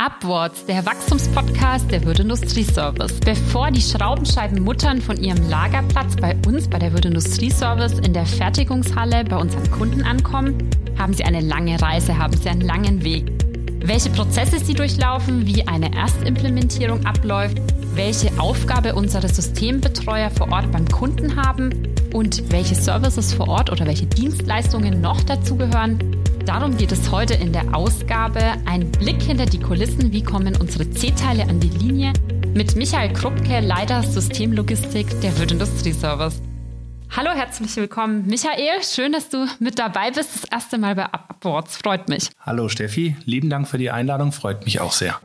Upwards, der Wachstumspodcast der Würde Industrie Service. Bevor die Schraubenscheibenmuttern von ihrem Lagerplatz bei uns bei der Würde Industrie Service in der Fertigungshalle bei unseren Kunden ankommen, haben sie eine lange Reise, haben sie einen langen Weg. Welche Prozesse sie durchlaufen, wie eine Erstimplementierung abläuft, welche Aufgabe unsere Systembetreuer vor Ort beim Kunden haben und welche Services vor Ort oder welche Dienstleistungen noch dazugehören, Darum geht es heute in der Ausgabe. Ein Blick hinter die Kulissen. Wie kommen unsere C-Teile an die Linie? Mit Michael Krupke, Leiter Systemlogistik der Wirt Industrie Service. Hallo, herzlich willkommen. Michael, schön, dass du mit dabei bist. Das erste Mal bei Upwards. Freut mich. Hallo, Steffi. Lieben Dank für die Einladung. Freut mich auch sehr.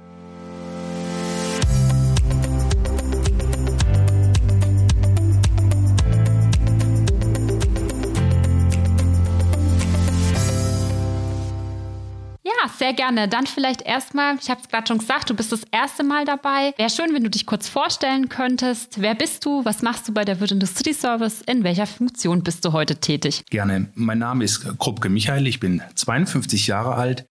Sehr gerne. Dann vielleicht erstmal, ich habe es gerade schon gesagt, du bist das erste Mal dabei. Wäre schön, wenn du dich kurz vorstellen könntest. Wer bist du? Was machst du bei der Wirt Industrie Service? In welcher Funktion bist du heute tätig? Gerne. Mein Name ist Krupke Michael. Ich bin 52 Jahre alt,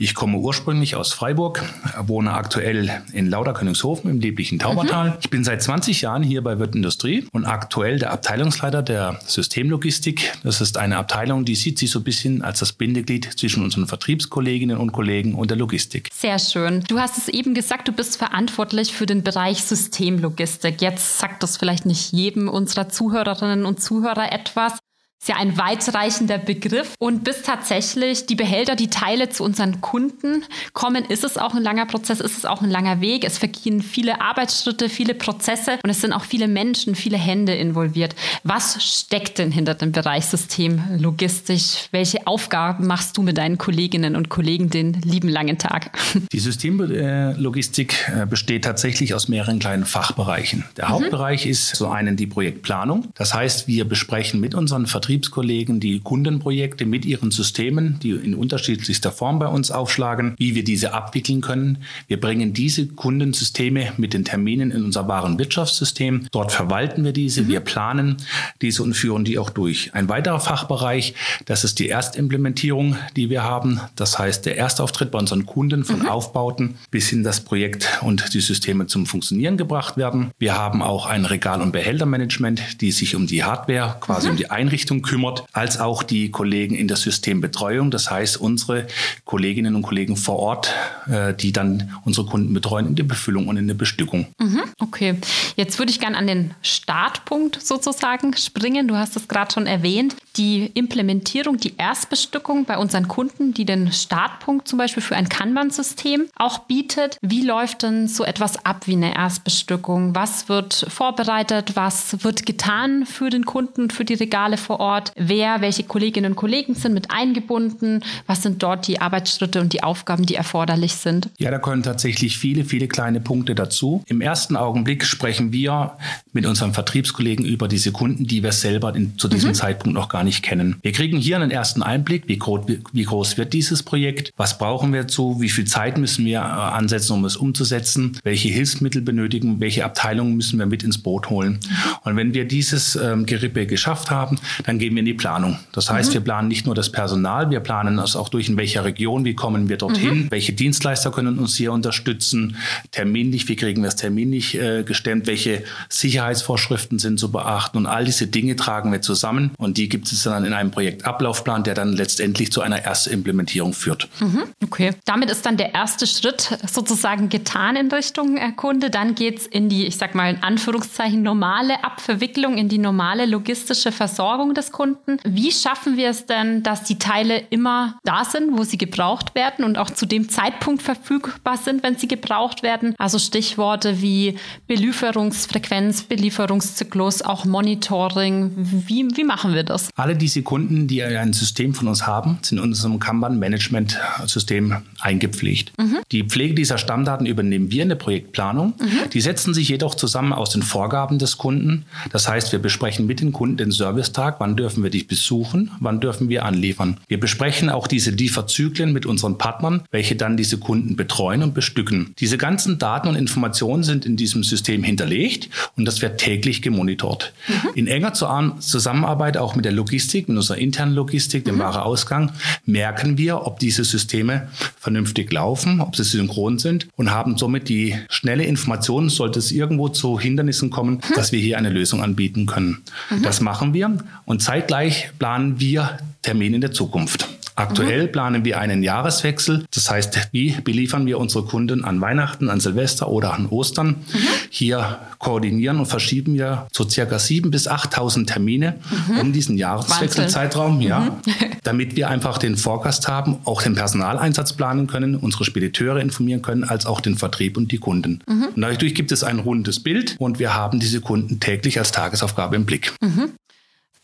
ich komme ursprünglich aus Freiburg, wohne aktuell in Lauterkönigshofen im lieblichen Taubertal. Mhm. Ich bin seit 20 Jahren hier bei Wirt Industrie und aktuell der Abteilungsleiter der Systemlogistik. Das ist eine Abteilung, die sieht sich so ein bisschen als das Bindeglied zwischen unseren Vertriebskolleginnen und Kollegen und der Logistik. Sehr schön. Du hast es eben gesagt, du bist verantwortlich für den Bereich Systemlogistik. Jetzt sagt das vielleicht nicht jedem unserer Zuhörerinnen und Zuhörer etwas ist ja ein weitreichender Begriff. Und bis tatsächlich die Behälter, die Teile zu unseren Kunden kommen, ist es auch ein langer Prozess, ist es auch ein langer Weg. Es vergehen viele Arbeitsschritte, viele Prozesse und es sind auch viele Menschen, viele Hände involviert. Was steckt denn hinter dem Bereich System logistisch? Welche Aufgaben machst du mit deinen Kolleginnen und Kollegen den lieben langen Tag? Die Systemlogistik äh, besteht tatsächlich aus mehreren kleinen Fachbereichen. Der mhm. Hauptbereich ist so einen die Projektplanung. Das heißt, wir besprechen mit unseren Vertretern Vertriebskollegen die Kundenprojekte mit ihren Systemen, die in unterschiedlichster Form bei uns aufschlagen, wie wir diese abwickeln können. Wir bringen diese Kundensysteme mit den Terminen in unser wahren Wirtschaftssystem. Dort verwalten wir diese, mhm. wir planen diese und führen die auch durch. Ein weiterer Fachbereich, das ist die Erstimplementierung, die wir haben. Das heißt, der Erstauftritt bei unseren Kunden von mhm. Aufbauten bis hin das Projekt und die Systeme zum Funktionieren gebracht werden. Wir haben auch ein Regal- und Behältermanagement, die sich um die Hardware, quasi mhm. um die Einrichtung kümmert, als auch die Kollegen in der Systembetreuung. Das heißt, unsere Kolleginnen und Kollegen vor Ort, äh, die dann unsere Kunden betreuen in der Befüllung und in der Bestückung. Mhm, okay, jetzt würde ich gerne an den Startpunkt sozusagen springen. Du hast es gerade schon erwähnt. Die Implementierung, die Erstbestückung bei unseren Kunden, die den Startpunkt zum Beispiel für ein Kanban-System auch bietet. Wie läuft denn so etwas ab wie eine Erstbestückung? Was wird vorbereitet? Was wird getan für den Kunden, für die Regale vor Ort? Ort, wer, welche Kolleginnen und Kollegen sind mit eingebunden, was sind dort die Arbeitsschritte und die Aufgaben, die erforderlich sind? Ja, da können tatsächlich viele, viele kleine Punkte dazu. Im ersten Augenblick sprechen wir mit unseren Vertriebskollegen über diese Kunden, die wir selber in, zu diesem mhm. Zeitpunkt noch gar nicht kennen. Wir kriegen hier einen ersten Einblick, wie groß, wie groß wird dieses Projekt, was brauchen wir dazu, wie viel Zeit müssen wir äh, ansetzen, um es umzusetzen, welche Hilfsmittel benötigen, welche Abteilungen müssen wir mit ins Boot holen. Mhm. Und wenn wir dieses ähm, Gerippe geschafft haben, dann gehen wir in die Planung. Das heißt, mhm. wir planen nicht nur das Personal, wir planen es auch durch, in welcher Region, wie kommen wir dorthin, mhm. welche Dienstleister können uns hier unterstützen, terminlich, wie kriegen wir es terminlich äh, gestemmt, welche Sicherheitsvorschriften sind zu beachten und all diese Dinge tragen wir zusammen und die gibt es dann in einem Projektablaufplan, der dann letztendlich zu einer Erstimplementierung führt. Mhm. Okay, damit ist dann der erste Schritt sozusagen getan in Richtung äh, Kunde. Dann geht es in die, ich sag mal in Anführungszeichen, normale Abverwicklung, in die normale logistische Versorgung des Kunden. Wie schaffen wir es denn, dass die Teile immer da sind, wo sie gebraucht werden und auch zu dem Zeitpunkt verfügbar sind, wenn sie gebraucht werden? Also Stichworte wie Belieferungsfrequenz, Belieferungszyklus, auch Monitoring. Wie, wie machen wir das? Alle diese Kunden, die ein System von uns haben, sind in unserem Kanban-Management-System eingepflegt. Mhm. Die Pflege dieser Stammdaten übernehmen wir in der Projektplanung. Mhm. Die setzen sich jedoch zusammen aus den Vorgaben des Kunden. Das heißt, wir besprechen mit den Kunden den Servicetag, wann wann dürfen wir dich besuchen, wann dürfen wir anliefern. Wir besprechen auch diese Lieferzyklen mit unseren Partnern, welche dann diese Kunden betreuen und bestücken. Diese ganzen Daten und Informationen sind in diesem System hinterlegt und das wird täglich gemonitort. Mhm. In enger Zusammenarbeit auch mit der Logistik, mit unserer internen Logistik, dem mhm. Wareausgang, merken wir, ob diese Systeme vernünftig laufen, ob sie synchron sind und haben somit die schnelle Information, sollte es irgendwo zu Hindernissen kommen, mhm. dass wir hier eine Lösung anbieten können. Mhm. Das machen wir und zeitgleich planen wir Termine in der Zukunft. Aktuell mhm. planen wir einen Jahreswechsel. Das heißt, wie beliefern wir unsere Kunden an Weihnachten, an Silvester oder an Ostern? Mhm. Hier koordinieren und verschieben wir so circa 7.000 bis 8.000 Termine mhm. um diesen Jahreswechselzeitraum, ja, mhm. damit wir einfach den Forecast haben, auch den Personaleinsatz planen können, unsere Spediteure informieren können, als auch den Vertrieb und die Kunden. Mhm. Und dadurch gibt es ein rundes Bild und wir haben diese Kunden täglich als Tagesaufgabe im Blick.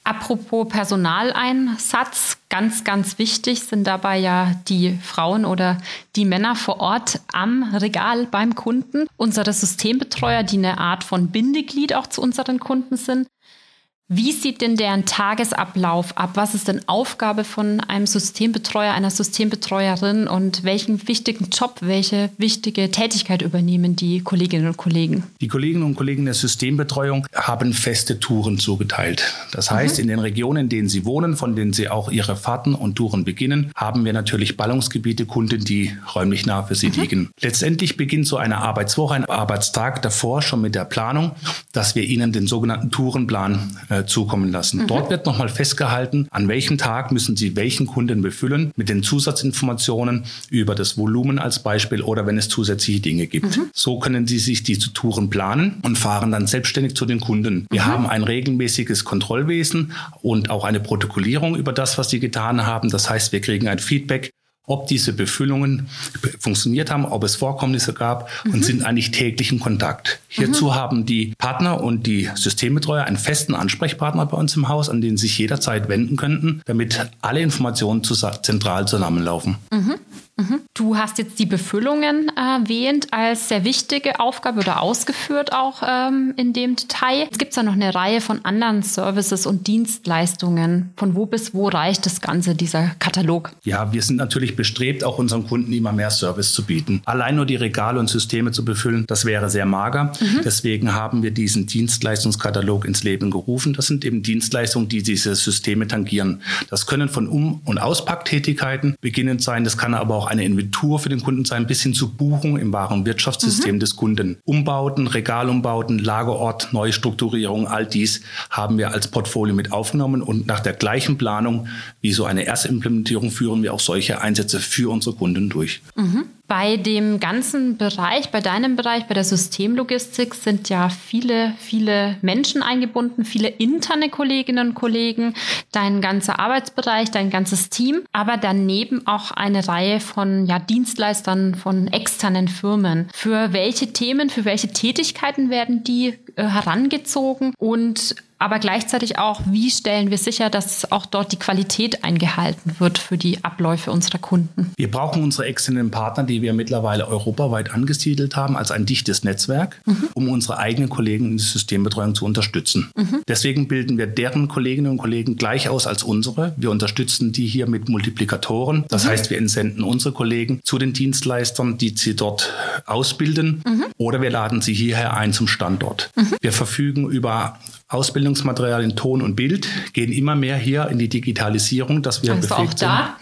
Apropos Personaleinsatz, ganz, ganz wichtig sind dabei ja die Frauen oder die Männer vor Ort am Regal beim Kunden. Unsere Systembetreuer, die eine Art von Bindeglied auch zu unseren Kunden sind. Wie sieht denn deren Tagesablauf ab? Was ist denn Aufgabe von einem Systembetreuer, einer Systembetreuerin und welchen wichtigen Job, welche wichtige Tätigkeit übernehmen die Kolleginnen und Kollegen? Die Kolleginnen und Kollegen der Systembetreuung haben feste Touren zugeteilt. Das heißt, mhm. in den Regionen, in denen sie wohnen, von denen sie auch ihre Fahrten und Touren beginnen, haben wir natürlich Ballungsgebiete, Kunden, die räumlich nah für sie mhm. liegen. Letztendlich beginnt so eine Arbeitswoche, ein Arbeitstag davor schon mit der Planung, dass wir ihnen den sogenannten Tourenplan äh, äh, zukommen lassen. Mhm. Dort wird nochmal festgehalten, an welchem Tag müssen Sie welchen Kunden befüllen mit den Zusatzinformationen über das Volumen als Beispiel oder wenn es zusätzliche Dinge gibt. Mhm. So können Sie sich diese Touren planen und fahren dann selbstständig zu den Kunden. Wir mhm. haben ein regelmäßiges Kontrollwesen und auch eine Protokollierung über das, was Sie getan haben. Das heißt, wir kriegen ein Feedback ob diese Befüllungen funktioniert haben, ob es Vorkommnisse gab mhm. und sind eigentlich täglich in Kontakt. Hierzu mhm. haben die Partner und die Systembetreuer einen festen Ansprechpartner bei uns im Haus, an den sie sich jederzeit wenden könnten, damit alle Informationen zentral zusammenlaufen. Mhm. Mhm. Du hast jetzt die Befüllungen erwähnt als sehr wichtige Aufgabe oder ausgeführt auch ähm, in dem Detail. Es gibt ja noch eine Reihe von anderen Services und Dienstleistungen. Von wo bis wo reicht das Ganze, dieser Katalog? Ja, wir sind natürlich bestrebt, auch unseren Kunden immer mehr Service zu bieten. Allein nur die Regale und Systeme zu befüllen, das wäre sehr mager. Mhm. Deswegen haben wir diesen Dienstleistungskatalog ins Leben gerufen. Das sind eben Dienstleistungen, die diese Systeme tangieren. Das können von Um- und Auspacktätigkeiten beginnend sein. Das kann aber auch eine Inventur für den Kunden sein, bis hin zur Buchung im wahren Wirtschaftssystem mhm. des Kunden. Umbauten, Regalumbauten, Lagerort, Neustrukturierung, all dies haben wir als Portfolio mit aufgenommen und nach der gleichen Planung wie so eine erste Implementierung führen wir auch solche Einsätze für unsere Kunden durch. Mhm. Bei dem ganzen Bereich, bei deinem Bereich, bei der Systemlogistik sind ja viele, viele Menschen eingebunden, viele interne Kolleginnen und Kollegen, dein ganzer Arbeitsbereich, dein ganzes Team, aber daneben auch eine Reihe von ja, Dienstleistern, von externen Firmen. Für welche Themen, für welche Tätigkeiten werden die äh, herangezogen und aber gleichzeitig auch, wie stellen wir sicher, dass auch dort die Qualität eingehalten wird für die Abläufe unserer Kunden? Wir brauchen unsere externen Partner, die wir mittlerweile europaweit angesiedelt haben, als ein dichtes Netzwerk, mhm. um unsere eigenen Kollegen in der Systembetreuung zu unterstützen. Mhm. Deswegen bilden wir deren Kolleginnen und Kollegen gleich aus als unsere. Wir unterstützen die hier mit Multiplikatoren. Das mhm. heißt, wir entsenden unsere Kollegen zu den Dienstleistern, die sie dort ausbilden, mhm. oder wir laden sie hierher ein zum Standort. Mhm. Wir verfügen über Ausbildungsmaterial in Ton und Bild gehen immer mehr hier in die Digitalisierung, dass wir also befähigt auch da.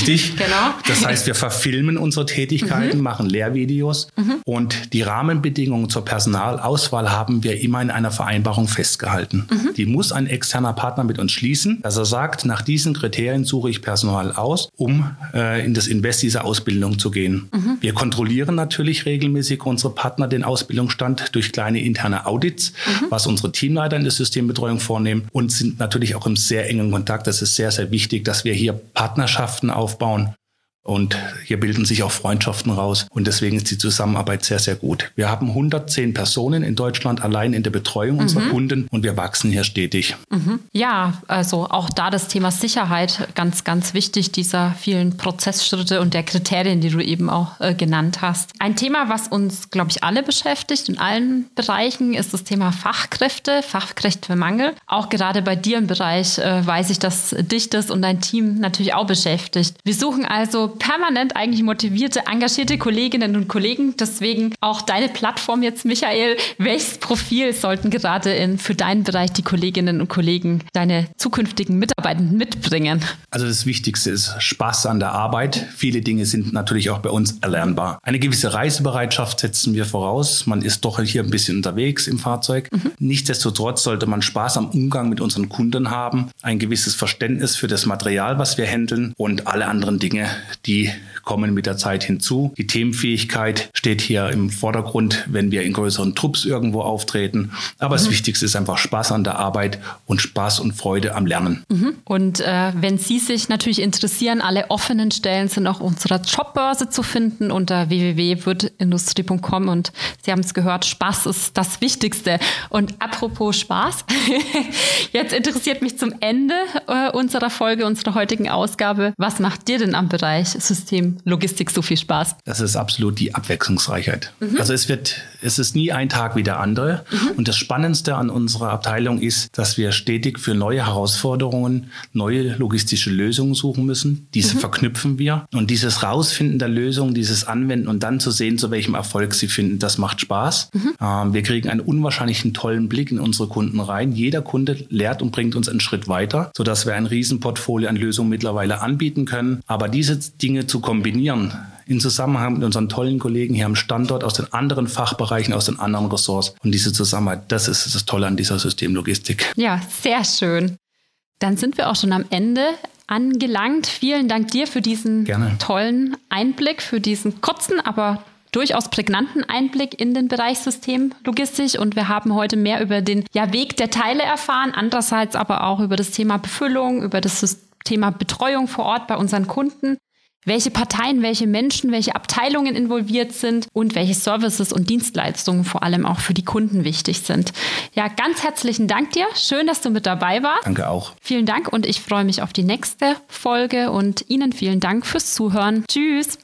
Richtig. genau. Das heißt, wir verfilmen unsere Tätigkeiten, mhm. machen Lehrvideos mhm. und die Rahmenbedingungen zur Personalauswahl haben wir immer in einer Vereinbarung festgehalten. Mhm. Die muss ein externer Partner mit uns schließen, dass er sagt, nach diesen Kriterien suche ich Personal aus, um äh, in das Invest dieser Ausbildung zu gehen. Mhm. Wir kontrollieren natürlich regelmäßig unsere Partner den Ausbildungsstand durch kleine interne Audits, mhm. was unsere Teamleiter in der Systembetreuung vornehmen und sind natürlich auch im sehr engen Kontakt. Das ist sehr, sehr wichtig, dass wir hier Partnerschaften aufbauen, Und hier bilden sich auch Freundschaften raus. Und deswegen ist die Zusammenarbeit sehr, sehr gut. Wir haben 110 Personen in Deutschland allein in der Betreuung mhm. unserer Kunden und wir wachsen hier stetig. Mhm. Ja, also auch da das Thema Sicherheit ganz, ganz wichtig, dieser vielen Prozessschritte und der Kriterien, die du eben auch äh, genannt hast. Ein Thema, was uns, glaube ich, alle beschäftigt in allen Bereichen, ist das Thema Fachkräfte, Fachkräftemangel. Auch gerade bei dir im Bereich äh, weiß ich, dass dich das und dein Team natürlich auch beschäftigt. Wir suchen also permanent eigentlich motivierte, engagierte Kolleginnen und Kollegen. Deswegen auch deine Plattform jetzt, Michael. Welches Profil sollten gerade in, für deinen Bereich die Kolleginnen und Kollegen, deine zukünftigen Mitarbeitenden mitbringen? Also das Wichtigste ist Spaß an der Arbeit. Viele Dinge sind natürlich auch bei uns erlernbar. Eine gewisse Reisebereitschaft setzen wir voraus. Man ist doch hier ein bisschen unterwegs im Fahrzeug. Mhm. Nichtsdestotrotz sollte man Spaß am Umgang mit unseren Kunden haben, ein gewisses Verständnis für das Material, was wir handeln und alle anderen Dinge, die kommen mit der Zeit hinzu. Die Themenfähigkeit steht hier im Vordergrund, wenn wir in größeren Trupps irgendwo auftreten. Aber mhm. das Wichtigste ist einfach Spaß an der Arbeit und Spaß und Freude am Lernen. Mhm. Und äh, wenn Sie sich natürlich interessieren, alle offenen Stellen sind auch unserer Jobbörse zu finden unter www.wirtindustrie.com und Sie haben es gehört, Spaß ist das Wichtigste. Und apropos Spaß, jetzt interessiert mich zum Ende äh, unserer Folge, unserer heutigen Ausgabe, was macht dir denn am Bereich System Logistik so viel Spaß? Das ist absolut die Abwechslungsreichheit. Mhm. Also es wird, es ist nie ein Tag wie der andere. Mhm. Und das Spannendste an unserer Abteilung ist, dass wir stetig für neue Herausforderungen neue logistische Lösungen suchen müssen. Diese mhm. verknüpfen wir. Und dieses Rausfinden der Lösung, dieses Anwenden und dann zu sehen, zu welchem Erfolg sie finden, das macht Spaß. Mhm. Ähm, wir kriegen einen unwahrscheinlichen tollen Blick in unsere Kunden rein. Jeder Kunde lehrt und bringt uns einen Schritt weiter, sodass wir ein Riesenportfolio an Lösungen mittlerweile anbieten können. Aber diese Dinge zu kombinieren, in Zusammenhang mit unseren tollen Kollegen hier am Standort aus den anderen Fachbereichen, aus den anderen Ressorts. Und diese Zusammenarbeit, das ist das Tolle an dieser Systemlogistik. Ja, sehr schön. Dann sind wir auch schon am Ende angelangt. Vielen Dank dir für diesen Gerne. tollen Einblick, für diesen kurzen, aber durchaus prägnanten Einblick in den Bereich Systemlogistik und wir haben heute mehr über den ja, Weg der Teile erfahren, andererseits aber auch über das Thema Befüllung, über das Thema Betreuung vor Ort bei unseren Kunden welche Parteien, welche Menschen, welche Abteilungen involviert sind und welche Services und Dienstleistungen vor allem auch für die Kunden wichtig sind. Ja, ganz herzlichen Dank dir. Schön, dass du mit dabei warst. Danke auch. Vielen Dank und ich freue mich auf die nächste Folge und Ihnen vielen Dank fürs Zuhören. Tschüss.